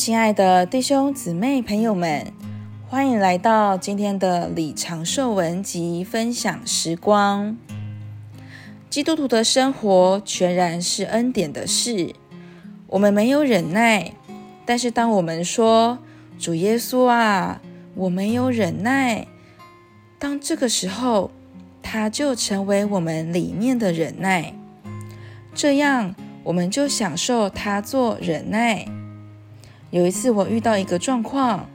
亲爱的弟兄姊妹朋友们，欢迎来到今天的李长寿文集分享时光。基督徒的生活全然是恩典的事。我们没有忍耐，但是当我们说“主耶稣啊，我没有忍耐”，当这个时候，他就成为我们里面的忍耐，这样我们就享受他做忍耐。有一次，我遇到一个状况，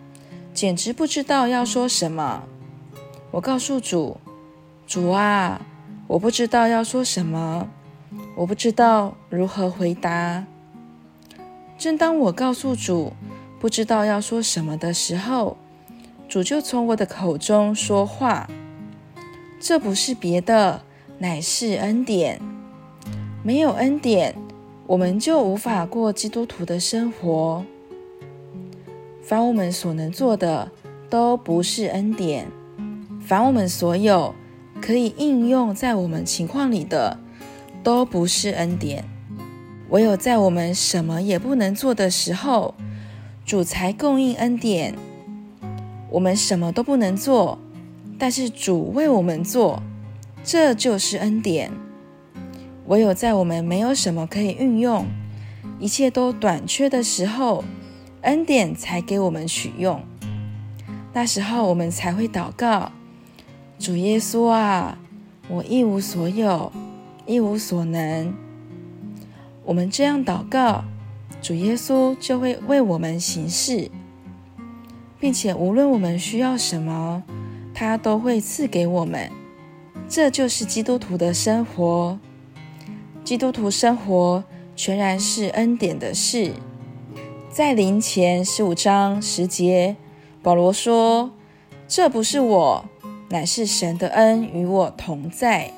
简直不知道要说什么。我告诉主：“主啊，我不知道要说什么，我不知道如何回答。”正当我告诉主不知道要说什么的时候，主就从我的口中说话。这不是别的，乃是恩典。没有恩典，我们就无法过基督徒的生活。凡我们所能做的，都不是恩典；凡我们所有可以应用在我们情况里的，都不是恩典。唯有在我们什么也不能做的时候，主才供应恩典。我们什么都不能做，但是主为我们做，这就是恩典。唯有在我们没有什么可以运用，一切都短缺的时候，恩典才给我们取用，那时候我们才会祷告：主耶稣啊，我一无所有，一无所能。我们这样祷告，主耶稣就会为我们行事，并且无论我们需要什么，他都会赐给我们。这就是基督徒的生活。基督徒生活全然是恩典的事。在林前十五章十节，保罗说：“这不是我，乃是神的恩与我同在；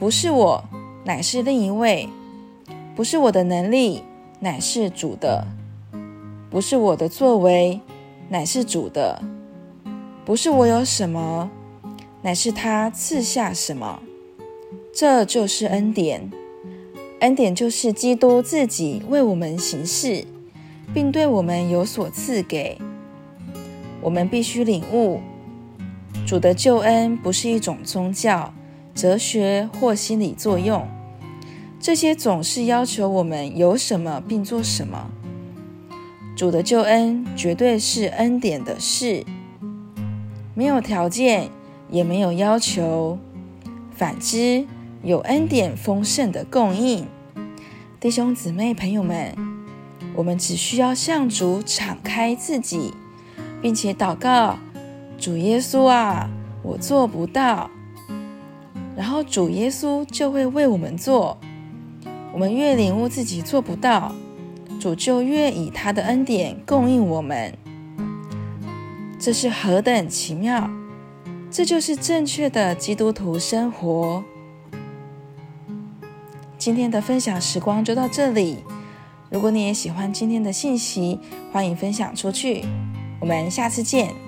不是我，乃是另一位；不是我的能力，乃是主的；不是我的作为，乃是主的；不是我有什么，乃是他赐下什么。这就是恩典。恩典就是基督自己为我们行事。”并对我们有所赐给，我们必须领悟，主的救恩不是一种宗教、哲学或心理作用，这些总是要求我们有什么并做什么。主的救恩绝对是恩典的事，没有条件，也没有要求，反之，有恩典丰盛的供应。弟兄姊妹、朋友们。我们只需要向主敞开自己，并且祷告：“主耶稣啊，我做不到。”然后主耶稣就会为我们做。我们越领悟自己做不到，主就越以他的恩典供应我们。这是何等奇妙！这就是正确的基督徒生活。今天的分享时光就到这里。如果你也喜欢今天的信息，欢迎分享出去。我们下次见。